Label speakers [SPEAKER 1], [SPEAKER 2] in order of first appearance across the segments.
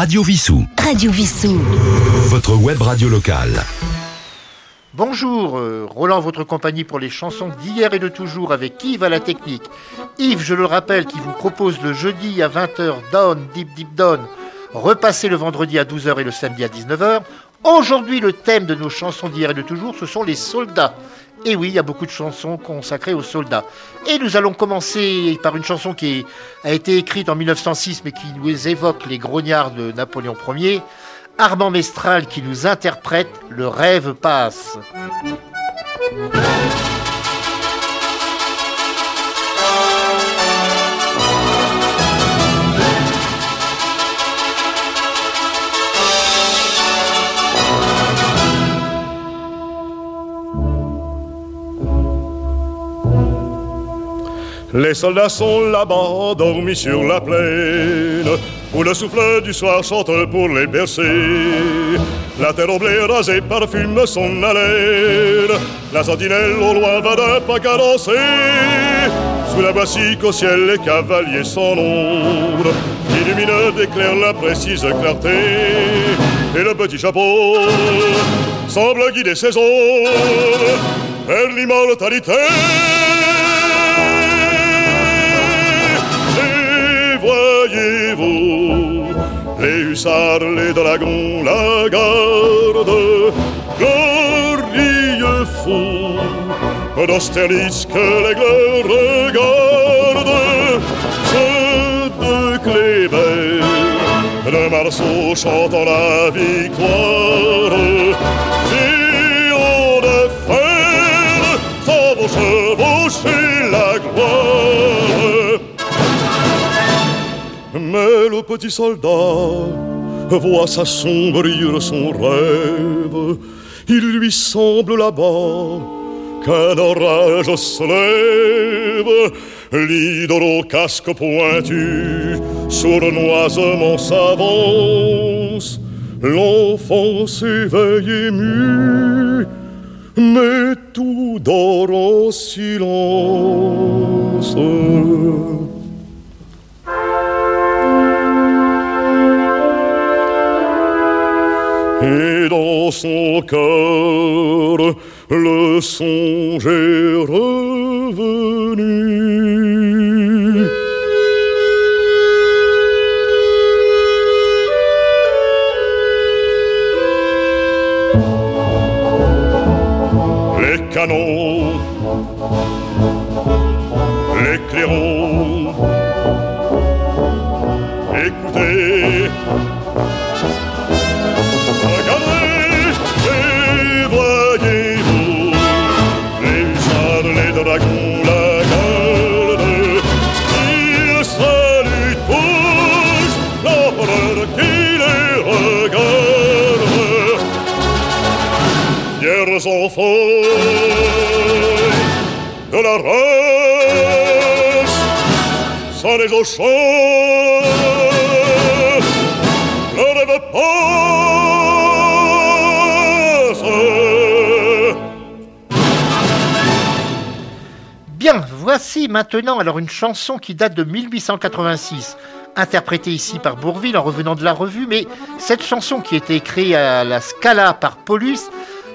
[SPEAKER 1] Radio Vissou.
[SPEAKER 2] Radio Vissou.
[SPEAKER 1] Votre web radio locale.
[SPEAKER 3] Bonjour, euh, Roland, votre compagnie pour les chansons d'hier et de toujours avec Yves à la technique. Yves, je le rappelle, qui vous propose le jeudi à 20h Down, Deep Deep Down, repassé le vendredi à 12h et le samedi à 19h. Aujourd'hui, le thème de nos chansons d'hier et de toujours, ce sont les soldats. Et oui, il y a beaucoup de chansons consacrées aux soldats. Et nous allons commencer par une chanson qui a été écrite en 1906 mais qui nous évoque les grognards de Napoléon Ier. Armand Mestral qui nous interprète Le rêve passe.
[SPEAKER 4] Les soldats sont là-bas, dormis sur la plaine, où le souffle du soir chante pour les bercer. La terre au blé rasée parfume son haleine, la sentinelle au loin va d'un pas cadencé. Sous la voici qu'au ciel les cavaliers sans nombre, illuminent d'éclairs la précise clarté. Et le petit chapeau semble guider ses ombres vers l'immortalité. Les hussards, les dragons, la garde, glorieux fou d'Austerlitz que l'aigle regarde, ceux de Kléber, de Marceau chantant la victoire, et Mais le petit soldat voit s'assombrir son rêve. Il lui semble là-bas qu'un orage se lève. Au casque pointu, sournoisement s'avance. L'enfant s'éveille ému, mais tout dort en silence. Dans son cœur le songe
[SPEAKER 3] Bien, voici maintenant alors une chanson qui date de 1886, interprétée ici par Bourville en revenant de la revue, mais cette chanson qui était écrite à la Scala par Paulus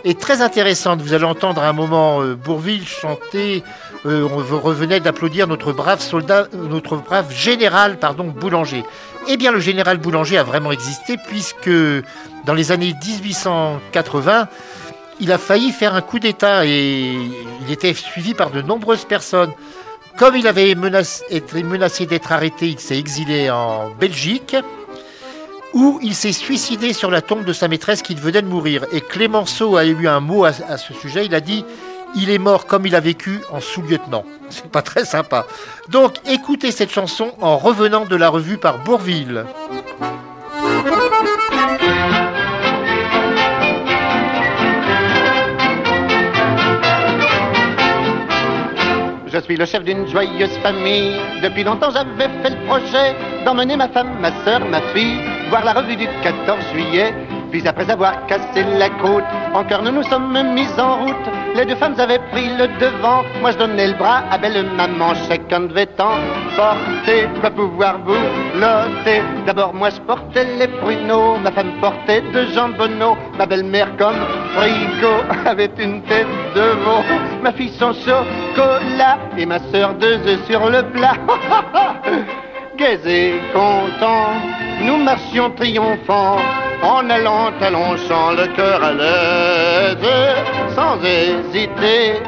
[SPEAKER 3] est très intéressante. Vous allez entendre à un moment euh, Bourville chanter, euh, on revenait d'applaudir notre brave soldat, euh, notre brave général, pardon, Boulanger. Eh bien, le général Boulanger a vraiment existé puisque dans les années 1880, il a failli faire un coup d'État et il était suivi par de nombreuses personnes. Comme il avait été menacé d'être arrêté, il s'est exilé en Belgique où il s'est suicidé sur la tombe de sa maîtresse qui venait de mourir. Et Clémenceau a eu un mot à, à ce sujet. Il a dit Il est mort comme il a vécu en sous-lieutenant. C'est pas très sympa. Donc écoutez cette chanson en revenant de la revue par Bourville.
[SPEAKER 5] Je suis le chef d'une joyeuse famille. Depuis longtemps j'avais fait le projet d'emmener ma femme, ma soeur, ma fille, voir la revue du 14 juillet. Puis après avoir cassé la croûte, en cœur nous nous sommes mis en route. Les deux femmes avaient pris le devant. Moi je donnais le bras à belle maman. Chacun devait en porter pour pouvoir vous. D'abord moi je portais les pruneaux. Ma femme portait de jambonneaux. Ma belle-mère comme frigo avait une tête de veau. Ma fille son chocolat et ma sœur deux œufs sur le plat. Gais contents, nous marchions triomphants en allant à Longchamp, le cœur à l'aise, sans hésiter,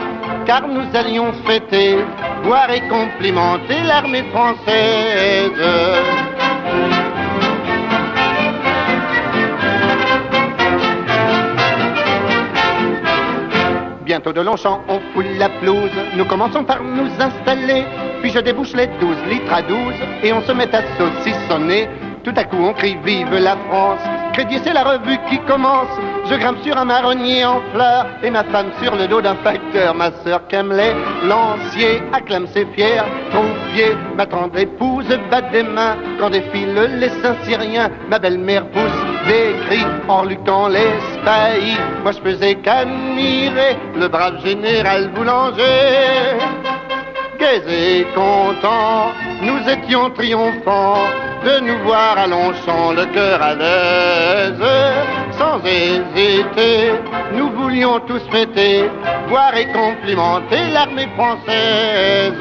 [SPEAKER 5] car nous allions fêter, voir et complimenter l'armée française. Bientôt de Longchamp, on foule la pelouse. Nous commençons par nous installer. Puis je débouche les 12 litres à 12 et on se met à saucissonner. Tout à coup, on crie Vive la France. Crédit, c'est la revue qui commence. Je grimpe sur un marronnier en fleurs et ma femme sur le dos d'un facteur. Ma sœur Camelot, lancier, acclame ses fiers. Confier, ma tendre épouse bat des mains quand défilent les saints syriens. Ma belle-mère pousse des cris en luttant les spahis. Moi, je faisais qu'admirer le brave général boulanger. Gais et contents, nous étions triomphants de nous voir à Longchamp, le cœur à l'aise. Sans hésiter, nous voulions tous fêter, voir et complimenter l'armée française.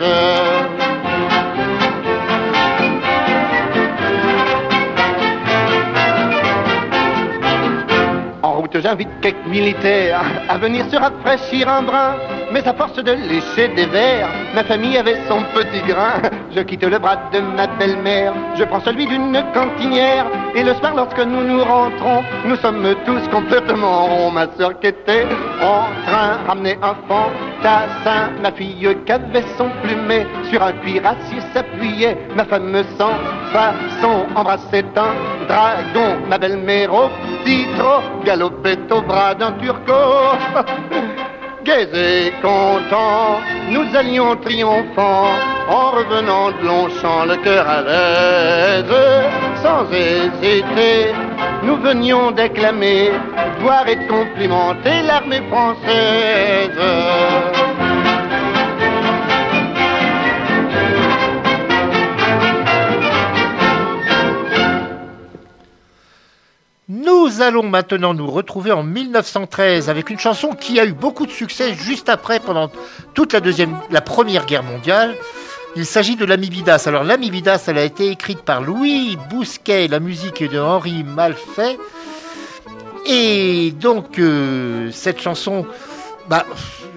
[SPEAKER 5] J'invite quelques militaires à venir se rafraîchir un brin. Mais à force de lécher des verres, ma famille avait son petit grain. Je quitte le bras de ma belle-mère, je prends celui d'une cantinière. Et le soir, lorsque nous nous rentrons, nous sommes tous complètement ronds. Ma soeur qui était en train ramener un fantassin, ma fille qui avait son plumet sur un cuirassier s'appuyait. Ma femme sans façon embrassait un dragon, ma belle-mère au galopait au bras d'un turco. Gais et contents, nous allions triomphants, en revenant de Longchamp, le cœur à l'aise, sans hésiter, nous venions déclamer, voir et complimenter l'armée française.
[SPEAKER 3] Nous allons maintenant nous retrouver en 1913 avec une chanson qui a eu beaucoup de succès juste après, pendant toute la, Première Guerre mondiale. Il s'agit de l'Ami Bidas. Alors l'Ami Bidas, elle a été écrite par Louis Bousquet, la musique est de Henri Malfait. Et donc euh, cette chanson, bah,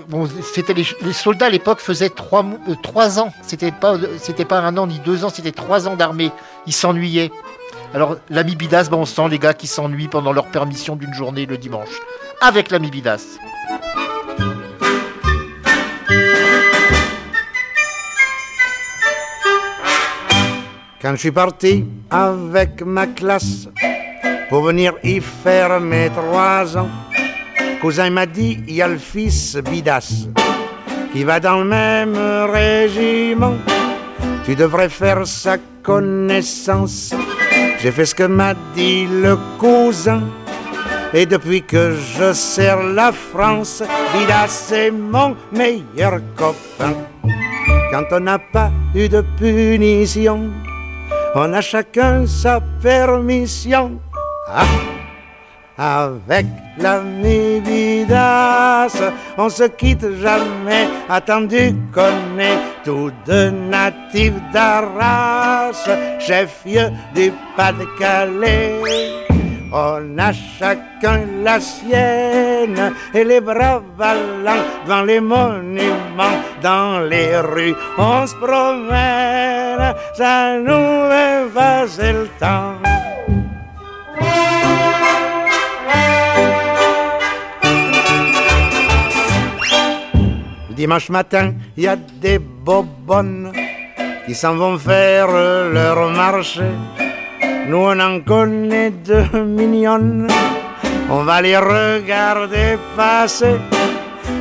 [SPEAKER 3] bon, c'était les, soldats à l'époque faisaient trois, euh, trois ans. C'était pas, c'était pas un an ni deux ans, c'était trois ans d'armée. Ils s'ennuyaient. Alors, l'ami Bidas, ben, on sent les gars qui s'ennuient pendant leur permission d'une journée le dimanche. Avec l'ami Bidas.
[SPEAKER 2] Quand je suis parti avec ma classe pour venir y faire mes trois ans, cousin m'a dit, il y a le fils Bidas qui va dans le même régiment. Tu devrais faire sa connaissance. J'ai fait ce que m'a dit le cousin. Et depuis que je sers la France, Bidas c'est mon meilleur copain. Quand on n'a pas eu de punition, on a chacun sa permission. Ah, avec Bidas, on se quitte jamais, attendu qu'on est tous deux natifs d'Arras, chef-lieu du Pas-de-Calais. On a chacun la sienne et les bras ballants devant les monuments, dans les rues, on se promène, ça nous fait le temps. Dimanche matin, il y a des bobonnes qui s'en vont faire leur marché. Nous on en connaît deux mignonnes, on va les regarder passer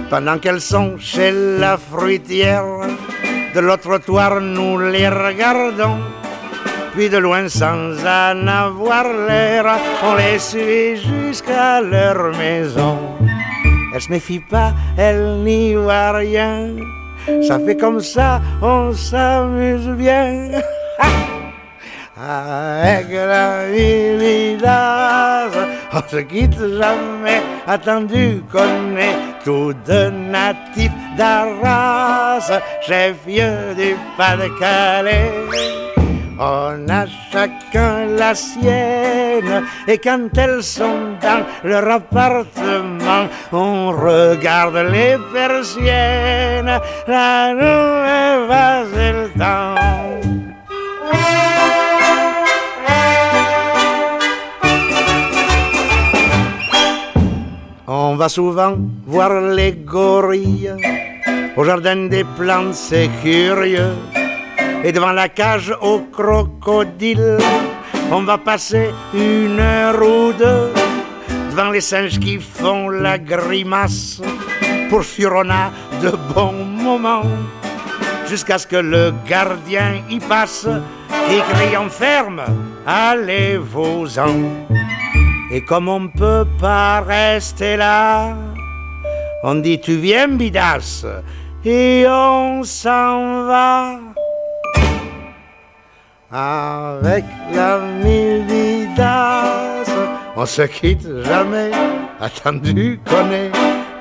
[SPEAKER 2] pendant qu'elles sont chez la fruitière. De l'autre trottoir, nous les regardons, Puis de loin sans en avoir l'air, on les suit jusqu'à leur maison. Elle se méfie pas, elle n'y voit rien. Ça fait comme ça, on s'amuse bien. Avec la vividaz, on se quitte jamais, attendu qu'on est tous deux natifs d'Arras, chef du Pas-de-Calais. On a chacun la sienne et quand elles sont dans leur appartement, on regarde les persiennes, la nouvelle va le temps. On va souvent voir les gorilles au jardin des plantes, c'est curieux. Et devant la cage aux crocodiles, on va passer une heure ou deux devant les singes qui font la grimace. Pour on a de bons moments jusqu'à ce que le gardien y passe et crie en ferme Allez-vous-en. Et comme on peut pas rester là, on dit tu viens bidas et on s'en va. Avec l'ami Vidas, on se quitte jamais, attendu qu'on est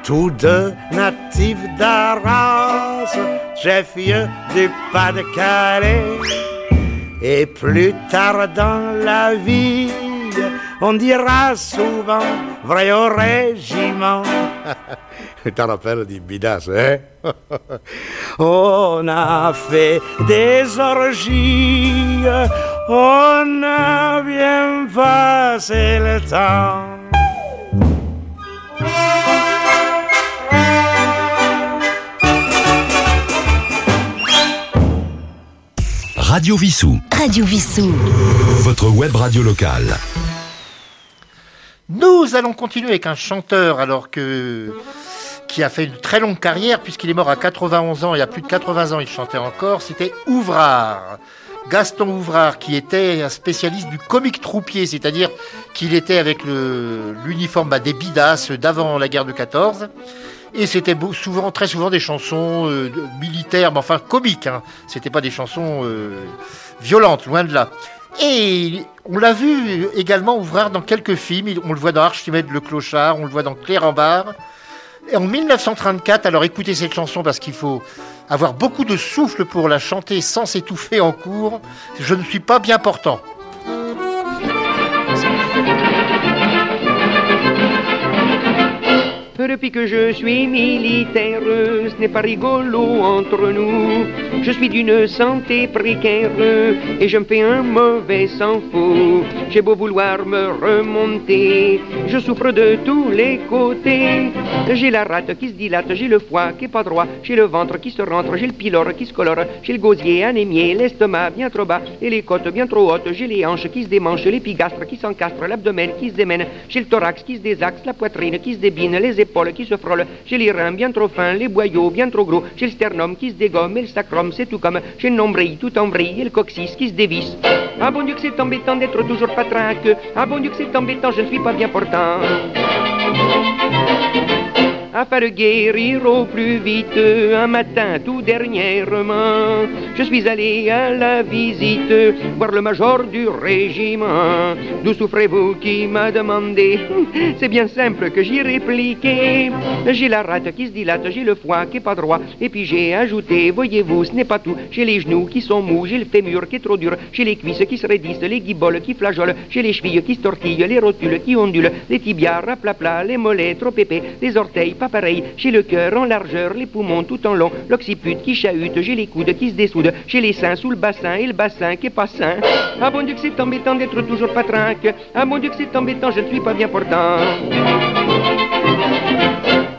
[SPEAKER 2] tous deux natifs d'Arras, chef-lieu du Pas-de-Calais. Et plus tard dans la vie, on dira souvent vrai au régiment. Du bidas, hein? on a fait des orgies, on a bien passé le temps.
[SPEAKER 1] Radio Vissou.
[SPEAKER 6] Radio Vissou.
[SPEAKER 1] Votre web radio locale.
[SPEAKER 3] Nous allons continuer avec un chanteur alors que qui a fait une très longue carrière puisqu'il est mort à 91 ans et à plus de 80 ans il chantait encore, c'était Ouvrard. Gaston Ouvrard qui était un spécialiste du comique troupier, c'est-à-dire qu'il était avec l'uniforme bah, des bidas d'avant la guerre de 14 et c'était souvent, très souvent des chansons euh, militaires, mais enfin comiques. Hein. C'était pas des chansons euh, violentes, loin de là. Et on l'a vu également ouvrir dans quelques films. On le voit dans Archimède le Clochard, on le voit dans barre. En 1934, alors écoutez cette chanson parce qu'il faut avoir beaucoup de souffle pour la chanter sans s'étouffer en cours. Je ne suis pas bien portant.
[SPEAKER 7] Depuis que je suis militaire, ce n'est pas rigolo entre nous. Je suis d'une santé précaire et je me fais un mauvais sang fou. J'ai beau vouloir me remonter, je souffre de tous les côtés. J'ai la rate qui se dilate, j'ai le foie qui est pas droit, j'ai le ventre qui se rentre, j'ai le pylore qui se colore, j'ai le gosier anémié, l'estomac bien trop bas et les côtes bien trop hautes, j'ai les hanches qui se démanchent, l'épigastre qui s'encastre, l'abdomen qui se démène, j'ai le thorax qui se désaxe, la poitrine qui se débine, les épaules qui se frôle. J'ai les reins bien trop fins, les boyaux bien trop gros. J'ai le sternum qui se dégomme et le sacrum, c'est tout comme. J'ai le nombril tout en et le coccyx qui se dévisse. Ah bon Dieu que c'est embêtant d'être toujours patraque. Ah bon Dieu que c'est embêtant, je ne suis pas bien portant afin de guérir au plus vite. Un matin, tout dernièrement, je suis allé à la visite voir le major du régiment. D'où souffrez-vous qui m'a demandé? C'est bien simple que j'y répliqué. J'ai la rate qui se dilate, j'ai le foie qui est pas droit, et puis j'ai ajouté, voyez-vous, ce n'est pas tout. J'ai les genoux qui sont mous, j'ai le fémur qui est trop dur, j'ai les cuisses qui se raidissent, les guiboles qui flageolent, j'ai les chevilles qui se tortillent, les rotules qui ondulent, les tibias raplapla, les mollets trop épais, les orteils pas pareil. J'ai le cœur en largeur, les poumons tout en long, l'occiput qui chahute, j'ai les coudes qui se dessoudent, j'ai les seins sous le bassin et le bassin qui est pas sain. Ah bon Dieu que c'est embêtant d'être toujours patrinque. Ah bon Dieu que c'est embêtant, je ne suis pas bien portant.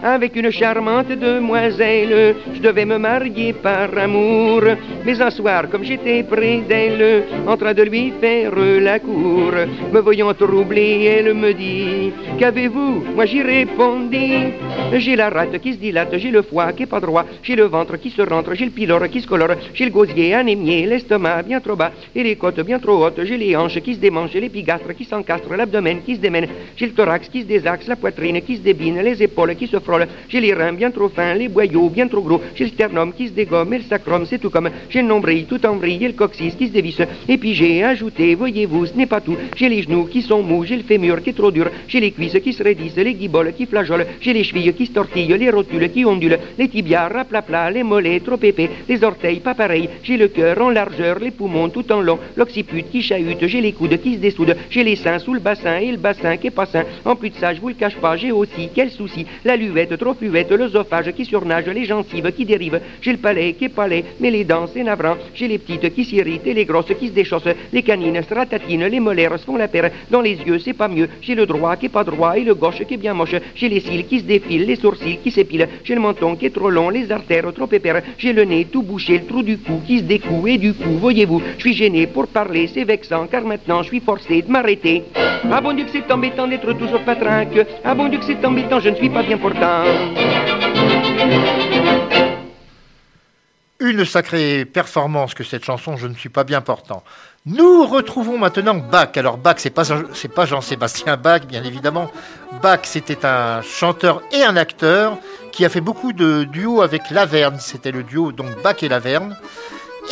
[SPEAKER 7] Avec une charmante demoiselle. Je devais me marier par amour, mais un soir, comme j'étais près d'elle, en train de lui faire la cour, me voyant troublé, elle me dit Qu'avez-vous? Moi j'y répondis J'ai la rate qui se dilate, j'ai le foie qui est pas droit, j'ai le ventre qui se rentre, j'ai le pylore qui se colore, j'ai le gosier anémié, l'estomac bien trop bas et les côtes bien trop hautes, j'ai les hanches qui se démangent, j'ai l'épigastre qui s'encastre, l'abdomen qui se démène, j'ai le thorax qui se désaxe, la poitrine qui se débine, les épaules qui se frôlent, j'ai les reins bien trop fins, les boyaux bien trop gros, j'ai le sternum qui se dégomme et le sacrum, c'est tout comme, j'ai le nombril tout en vrille et le coccyx qui se dévisse, et puis j'ai ajouté, voyez-vous, ce n'est pas tout, j'ai les genoux qui sont mous, j'ai le fémur qui est trop dur, j'ai les cuisses qui se raidissent, les guiboles qui flageolent, j'ai les chevilles qui se tortillent, les rotules qui ondulent, les tibias raplapla, les mollets trop épais, les orteils pas pareils, j'ai le cœur en largeur, les poumons tout en long, l'occiput qui chahute, j'ai les coudes qui se dessoudent, j'ai les seins sous le bassin et le bassin qui est pas sain. En plus de ça, je vous le cache pas, j'ai aussi, quel souci, la luvette trop fluette, l'œsophage qui surnage, les gencives qui dérivent, j'ai le palais qui est palais, mais les dents c'est navrant, j'ai les petites qui s'irritent et les grosses qui se déchaussent, les canines se ratatinent, les molaires se font la paire, dans les yeux c'est pas mieux, j'ai le droit qui est pas droit et le gauche qui est bien moche, j'ai les cils qui se défilent, les sourcils qui s'épilent, j'ai le menton qui est trop long, les artères trop épères, j'ai le nez tout bouché, le trou du cou qui se découe et du coup, voyez-vous, je suis gêné pour parler, c'est vexant car maintenant je suis forcé de m'arrêter. Ah bon Dieu que c'est embêtant d'être toujours patrinque, ah bon Dieu que c'est embêtant, je ne suis pas bien portant.
[SPEAKER 3] Une sacrée performance que cette chanson, je ne suis pas bien portant. Nous retrouvons maintenant Bach. Alors Bach, c'est pas c'est pas Jean-Sébastien Bach, bien évidemment. Bach, c'était un chanteur et un acteur qui a fait beaucoup de duos avec Laverne. C'était le duo donc Bach et Laverne.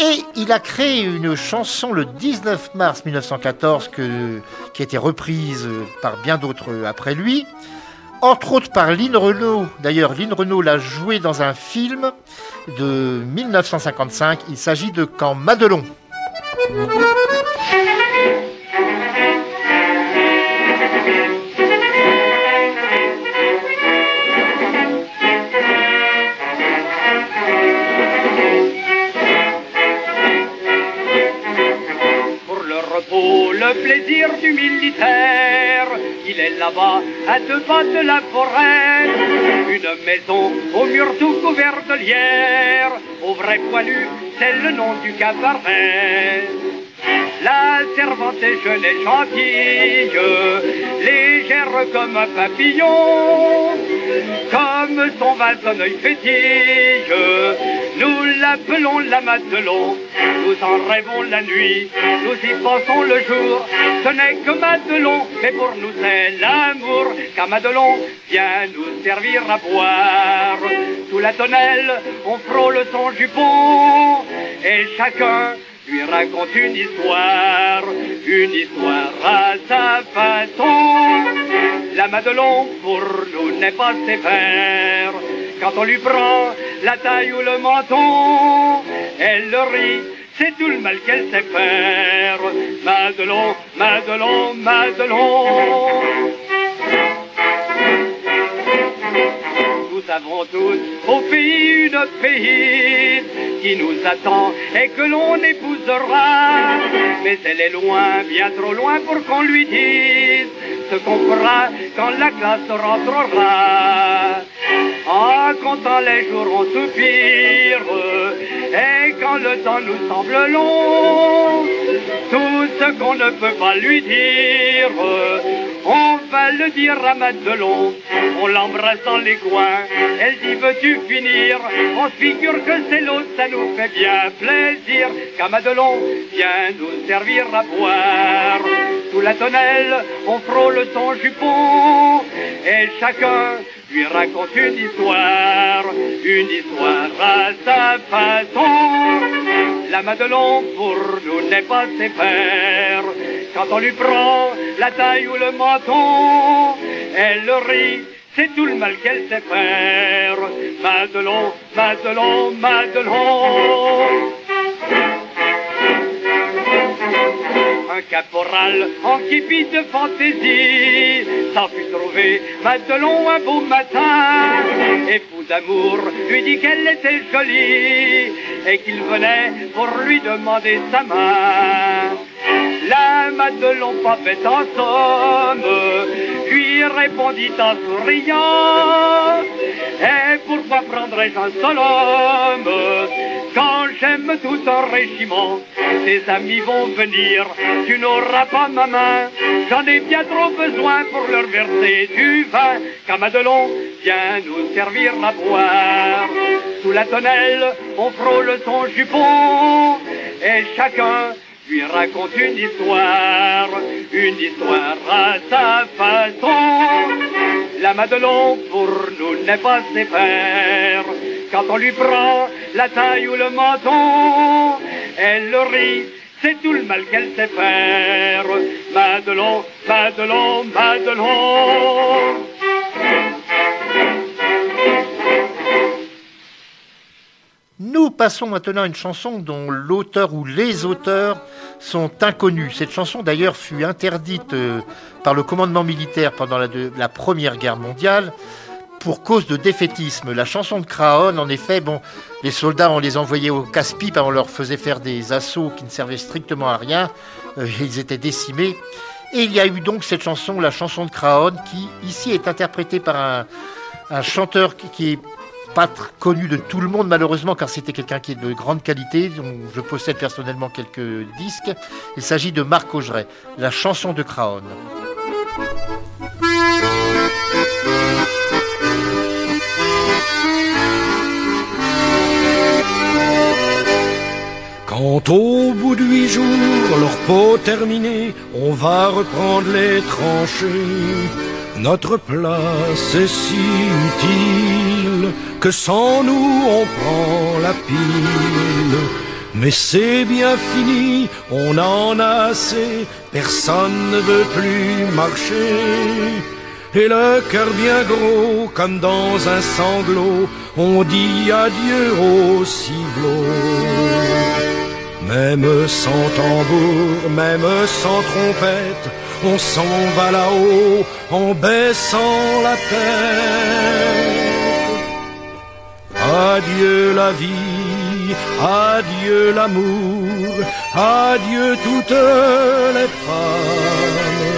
[SPEAKER 3] Et il a créé une chanson le 19 mars 1914 que, qui a été reprise par bien d'autres après lui entre autres par Lynn Renault. D'ailleurs, Lynn Renault l'a joué dans un film de 1955. Il s'agit de Camp Madelon.
[SPEAKER 6] Le plaisir du militaire, il est là-bas, à deux pas de la forêt. Une maison au mur tout couvert de lierre, au vrai poilu, c'est le nom du cabaret. La servante est jeune et gentille, légère comme un papillon, comme son val son œil fétille. Nous l'appelons la Madelon, nous en rêvons la nuit, nous y pensons le jour. Ce n'est que Madelon, mais pour nous c'est l'amour, car Madelon vient nous servir à boire. Sous la tonnelle, on frôle son jupon, et chacun lui raconte une histoire, une histoire à sa façon. La Madelon pour nous n'est pas sévère. Quand on lui prend la taille ou le menton, elle le rit, c'est tout le mal qu'elle sait faire. Madelon, Madelon, Madelon. Nous avons tous au pays une pays qui nous attend et que l'on épousera. Mais elle est loin, bien trop loin pour qu'on lui dise ce qu'on fera quand la classe rentrera. En comptant les jours, on soupire, et quand le temps nous semble long, tout ce qu'on ne peut pas lui dire, on va le dire à Madelon. On l'embrasse dans les coins, elle dit veux-tu finir? On se figure que c'est l'autre, ça nous fait bien plaisir, qu'à Madelon vient nous servir à boire. Sous la tonnelle, on frôle son jupon, et chacun lui raconte une histoire, une histoire à sa façon. La Madelon pour nous n'est pas ses pères. Quand on lui prend la taille ou le menton, elle rit, c'est tout le mal qu'elle sait faire. Madelon, Madelon, Madelon. Un caporal en képi de fantaisie s'en fut trouvé Madelon un beau matin. Et fou d'amour lui dit qu'elle était jolie et qu'il venait pour lui demander sa main. La Madelon fait en somme, lui répondit en souriant, et pourquoi prendrais-je un seul homme quand j'aime tout un régiment? Tes amis vont venir, tu n'auras pas ma main, j'en ai bien trop besoin pour leur verser du vin. Camadelon, viens nous servir à boire. Sous la tonnelle, on frôle son jupon, et chacun lui raconte une histoire, une histoire à sa façon. La Madelon pour nous n'est pas ses pères. Quand on lui prend la taille ou le menton, elle le rit, c'est tout le mal qu'elle sait faire. Madelon, Madelon, Madelon.
[SPEAKER 3] Nous passons maintenant à une chanson dont l'auteur ou les auteurs sont inconnus. Cette chanson d'ailleurs fut interdite euh, par le commandement militaire pendant la, Première Guerre mondiale pour cause de défaitisme. La chanson de Craon, en effet, bon, les soldats, on les envoyait au casse-pipe, on leur faisait faire des assauts qui ne servaient strictement à rien, euh, ils étaient décimés. Et il y a eu donc cette chanson, la chanson de Craon, qui ici est interprétée par un, chanteur qui est pas connu de tout le monde malheureusement car c'était quelqu'un qui est de grande qualité dont je possède personnellement quelques disques. Il s'agit de Marc Augeret, la chanson de Craon.
[SPEAKER 8] Quand au bout de huit jours, leur peau terminée, on va reprendre les tranchées. Notre place est si utile que sans nous on prend la pile. Mais c'est bien fini, on en a assez, personne ne veut plus marcher. Et le cœur bien gros, comme dans un sanglot, on dit adieu au ciblot. Même sans tambour, même sans trompette, on s'en va là-haut en baissant la tête. Adieu la vie, adieu l'amour, adieu toutes les femmes.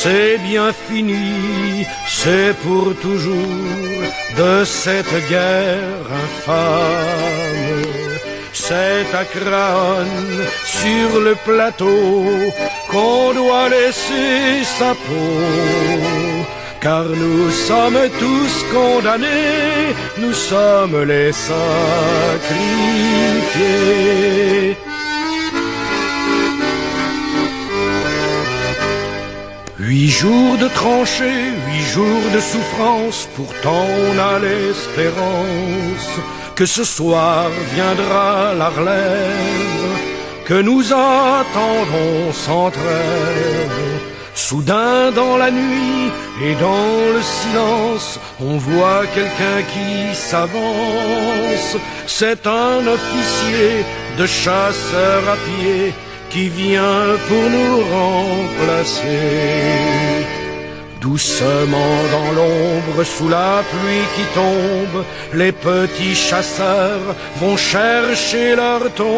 [SPEAKER 8] C'est bien fini, c'est pour toujours de cette guerre infâme. C'est à Craonne, sur le plateau, qu'on doit laisser sa peau. Car nous sommes tous condamnés, nous sommes les sacrifiés. Huit jours de tranchées, huit jours de souffrance, pourtant on a l'espérance que ce soir viendra la relève, que nous attendons sans trêve. Soudain dans la nuit et dans le silence, on voit quelqu'un qui s'avance. C'est un officier de chasseur à pied qui vient pour nous remplacer. Doucement dans l'ombre, sous la pluie qui tombe, les petits chasseurs vont chercher leur tombe.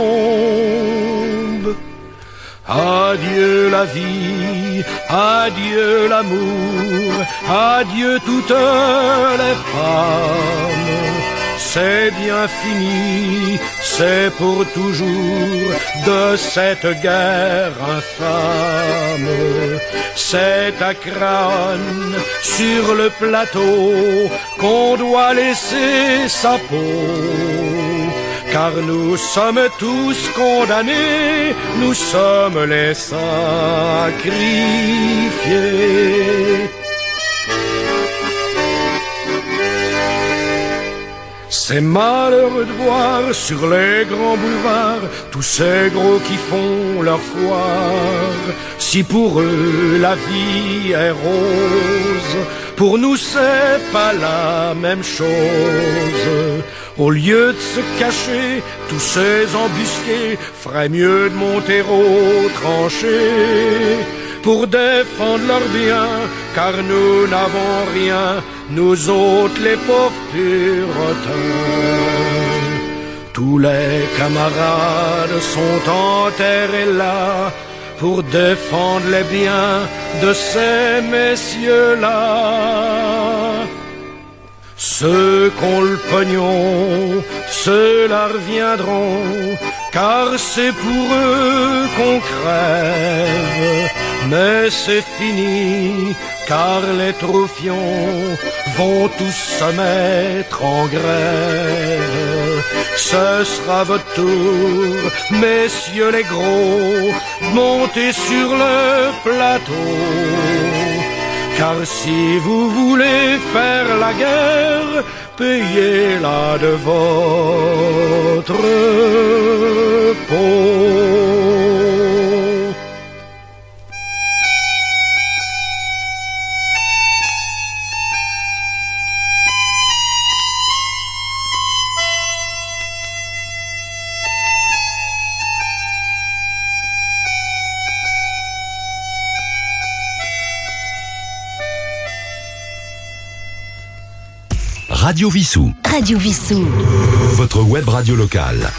[SPEAKER 8] Adieu la vie, adieu l'amour, adieu toutes les femmes. C'est bien fini, c'est pour toujours de cette guerre infâme. C'est à Craonne, sur le plateau, qu'on doit laisser sa peau. Car nous sommes tous condamnés, nous sommes les sacrifiés. C'est malheureux de voir sur les grands boulevards tous ces gros qui font leur foire. Si pour eux la vie est rose, pour nous c'est pas la même chose. Au lieu de se cacher, tous ces embusqués feraient mieux de monter au tranché pour défendre leurs biens, car nous n'avons rien, nous autres les pauvres puritains. Tous les camarades sont enterrés là, pour défendre les biens de ces messieurs-là. Ceux qu'on le pognon, ceux-là reviendront, car c'est pour eux qu'on crève. Mais c'est fini, car les trophions vont tous se mettre en grève. Ce sera votre tour, messieurs les gros, montez sur le plateau. Car si vous voulez faire la guerre, payez-la de votre peau.
[SPEAKER 1] Radio Vissou.
[SPEAKER 9] Radio Vissou.
[SPEAKER 1] Votre web radio locale.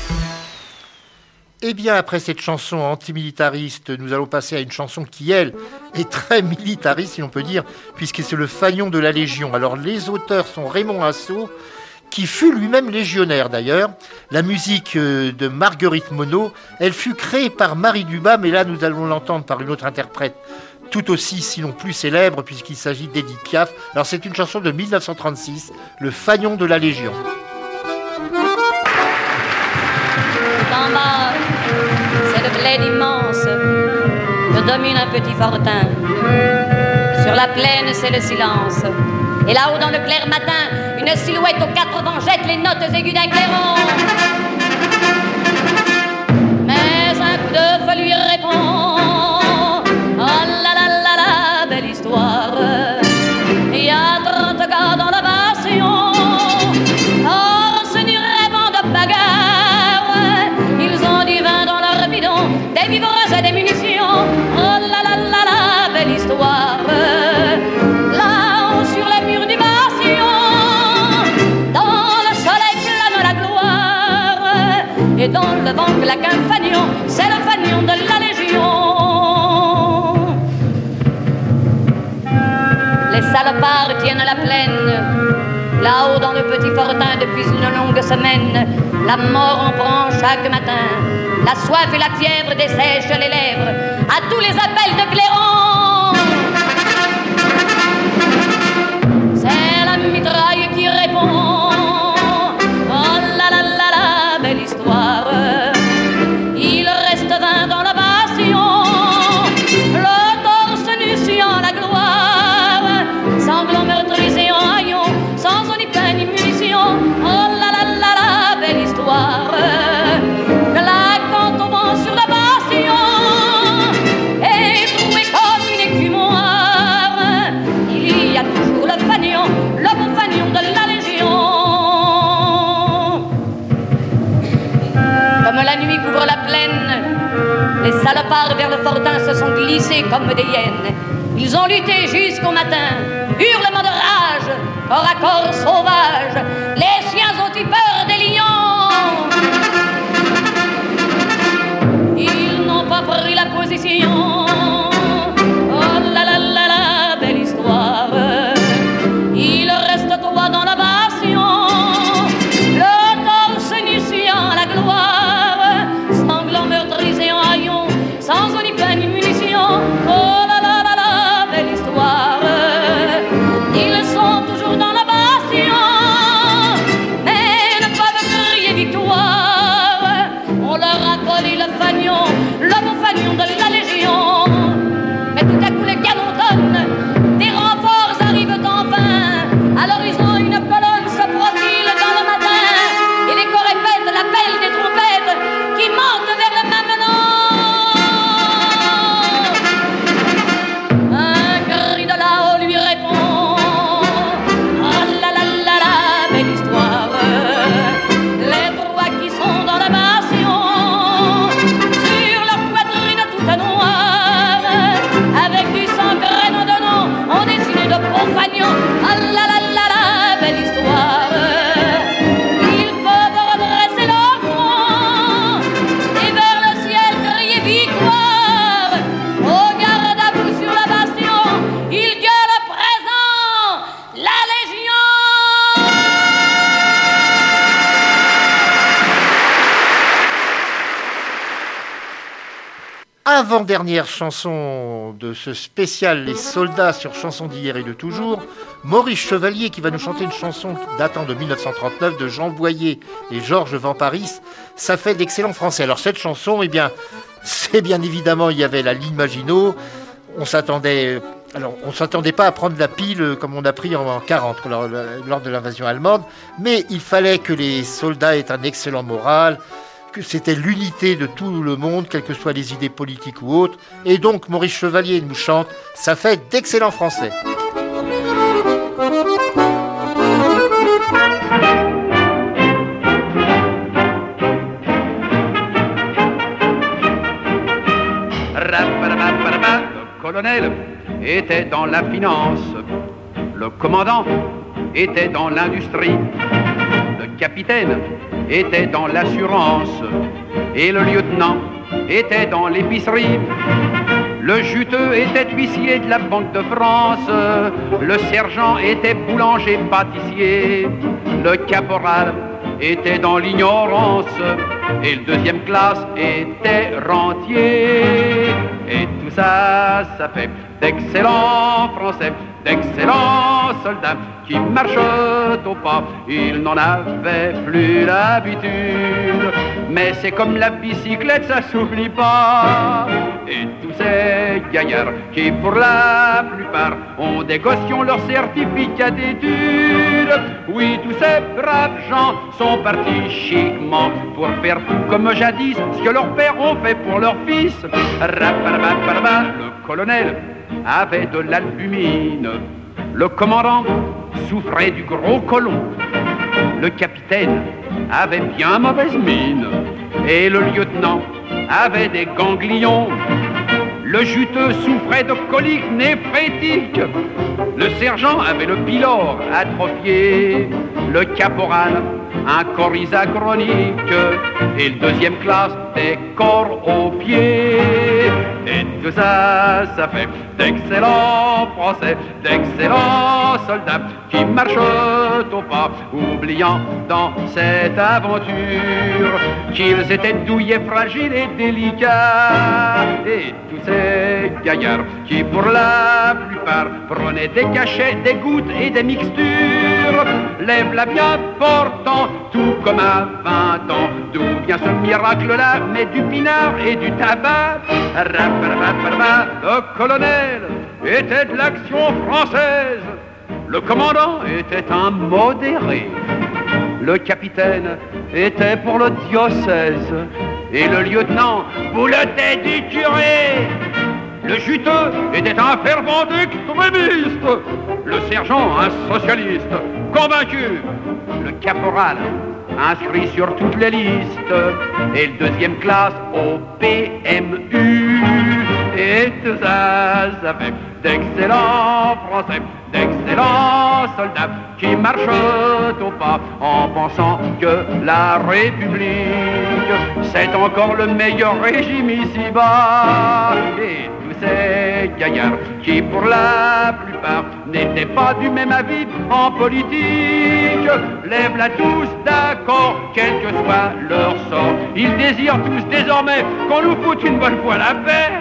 [SPEAKER 3] Eh bien, après cette chanson antimilitariste, nous allons passer à une chanson qui, elle, est très militariste, si l'on peut dire, puisque c'est le fanion de la Légion. Alors, les auteurs sont Raymond Assau, qui fut lui-même légionnaire d'ailleurs. La musique euh, de Marguerite Monod, elle fut créée par Marie Dubas, mais là, nous allons l'entendre par une autre interprète tout aussi, sinon plus célèbre, puisqu'il s'agit d'Edith Piaf. Alors, c'est une chanson de 1936, Le fanion de la Légion.
[SPEAKER 10] en bas, c'est le plaid immense que domine un petit fortin. Sur la plaine, c'est le silence. Et là-haut, dans le clair matin, une silhouette aux quatre vents jette les notes aiguës d'un clairon. Mais un coup feu lui répond. Dans le vent claque un fanion, c'est le fanion de la Légion. Les salopards tiennent la plaine. Là-haut dans le petit fortin depuis une longue semaine, la mort en prend chaque matin. La soif et la fièvre dessèchent les lèvres à tous les appels de clairon. Comme des hyènes. Ils ont lutté jusqu'au matin, hurlement de rage, corps à corps sauvage. Les chiens ont eu peur des lions. Ils n'ont pas pris la position.
[SPEAKER 3] Avant-dernière chanson de ce spécial Les soldats sur chansons d'hier et de toujours, Maurice Chevalier qui va nous chanter une chanson datant de 1939 de Jean Boyer et Georges Vamparis. Ça fait d'excellents français. Alors cette chanson, eh bien, c'est bien évidemment, il y avait la ligne Maginot. On s'attendait alors, on s'attendait pas à prendre la pile comme on a pris en 40 lors, lors de l'invasion allemande, mais il fallait que les soldats aient un excellent moral, c'était l'unité de tout le monde, quelles que soient les idées politiques ou autres. Et donc, Maurice Chevalier nous chante, ça fait d'excellents Français.
[SPEAKER 9] Le colonel était dans la finance, le commandant était dans l'industrie, capitaine était dans l'assurance et le lieutenant était dans l'épicerie. Le juteux était huissier de la Banque de France, le sergent était boulanger pâtissier, le caporal était dans l'ignorance et le deuxième classe était rentier. Et tout ça, ça fait d'excellents Français, d'excellents soldats qui marchent au pas. Ils n'en avaient plus l'habitude, mais c'est comme la bicyclette, ça s'oublie pas. Et tous ces gaillards qui, pour la plupart, ont des gossions leur certificat d'études. Oui, tous ces braves gens sont partis chiquement pour faire tout comme jadis ce que leurs pères ont fait pour leurs fils. Le colonel avait de l'albumine. Le commandant souffrait du gros colon. Le capitaine avait bien mauvaise mine. Et le lieutenant avait des ganglions. Le juteux souffrait de coliques néphrétiques. Le sergent avait le pylore atrophié. Le caporal un corps chronique et le deuxième classe des corps aux pieds. Et tout ça, ça fait d'excellents Français, d'excellents soldats qui marchent au pas, oubliant dans cette aventure qu'ils étaient douillés, fragiles et délicats. Et tous ces gaillards qui, pour la plupart, prenaient des cachets, des gouttes et des mixtures, lèvent-la bien portant tout comme à 20 ans. D'où vient ce miracle-là Mais du pinard et du tabac. Le colonel était de l'action française. Le commandant était un modéré. Le capitaine était pour le diocèse. Et le lieutenant bouletait du curé. Le juteux était un fervent extrémiste. Le sergent, un socialiste convaincu. Le caporal, inscrit sur toutes les listes. Et le deuxième classe au PMU. Et tout ça, ça fait d'excellents Français, d'excellents soldats qui marchent au pas en pensant que la République, c'est encore le meilleur régime ici-bas. Ces gaillards qui, pour la plupart, n'étaient pas du même avis en politique, lèvent-la tous d'accord, quel que soit leur sort. Ils désirent tous désormais qu'on nous foute une bonne fois la paix.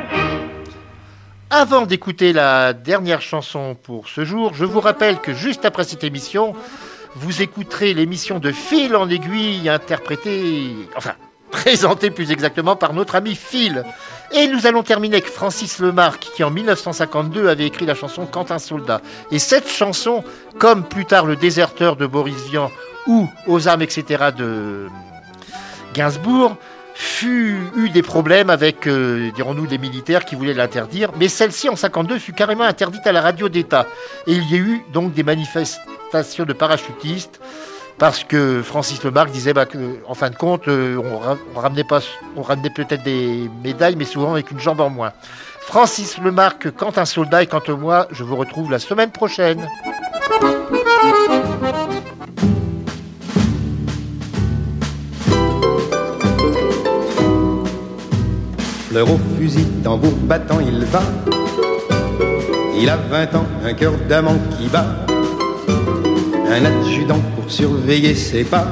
[SPEAKER 3] Avant d'écouter la dernière chanson pour ce jour, je vous rappelle que juste après cette émission, vous écouterez l'émission de Fil en aiguille interprétée, enfin présentée plus exactement par notre ami Phil. Et nous allons terminer avec Francis Lemarque qui en 1952 avait écrit la chanson Quand un soldat. Et cette chanson, comme plus tard Le déserteur de Boris Vian ou Aux âmes, etc. de Gainsbourg, fut eu des problèmes avec, euh, dirons-nous, des militaires qui voulaient l'interdire, mais celle-ci en 52 fut carrément interdite à la radio d'État. Et il y a eu donc des manifestations de parachutistes parce que Francis Lemarque disait bah, qu'en fin de compte, euh, on, ramenait pas, on ramenait peut-être des médailles, mais souvent avec une jambe en moins. Francis Lemarque, quand un soldat et quant à moi, je vous retrouve la semaine prochaine.
[SPEAKER 11] Fleur au fusil, tambour battant, il va. Il a vingt ans, un cœur d'amant qui bat. Un adjudant pour surveiller ses pas.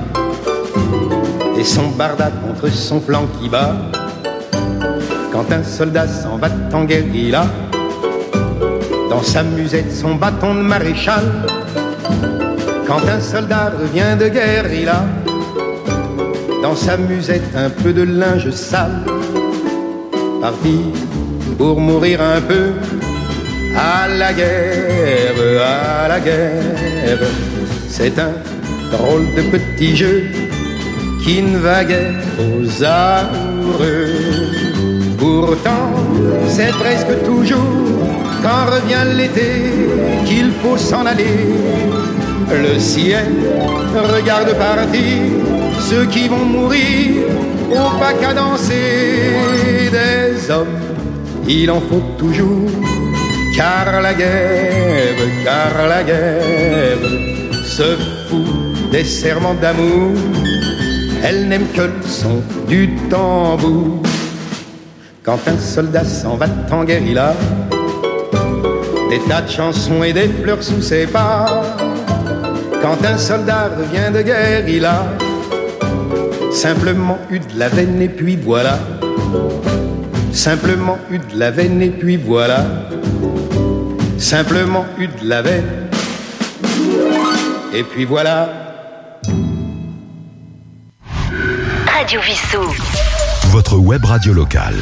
[SPEAKER 11] Et son barda contre son flanc qui bat. quand un soldat s'en va en guérilla, dans sa musette son bâton de maréchal, quand un soldat revient de guerre, il a dans sa musette un peu de linge sale, parti pour mourir un peu à la guerre, à la guerre. C'est un drôle de petit jeu qui ne va guère aux amoureux. Pourtant, c'est presque toujours quand revient l'été qu'il faut s'en aller. Le ciel regarde partir ceux qui vont mourir au pas cadencé des hommes. Il en faut toujours, car la guerre, car la guerre se fout des serments d'amour. Elle n'aime que le son du tambour. Quand un soldat s'en va en guérilla, des tas de chansons et des fleurs sous ses pas. Quand un soldat revient de guerre, il a simplement eu de la veine et puis voilà. Simplement eu de la veine et puis voilà. Simplement eu de la veine. Et puis voilà.
[SPEAKER 1] Votre web radio locale.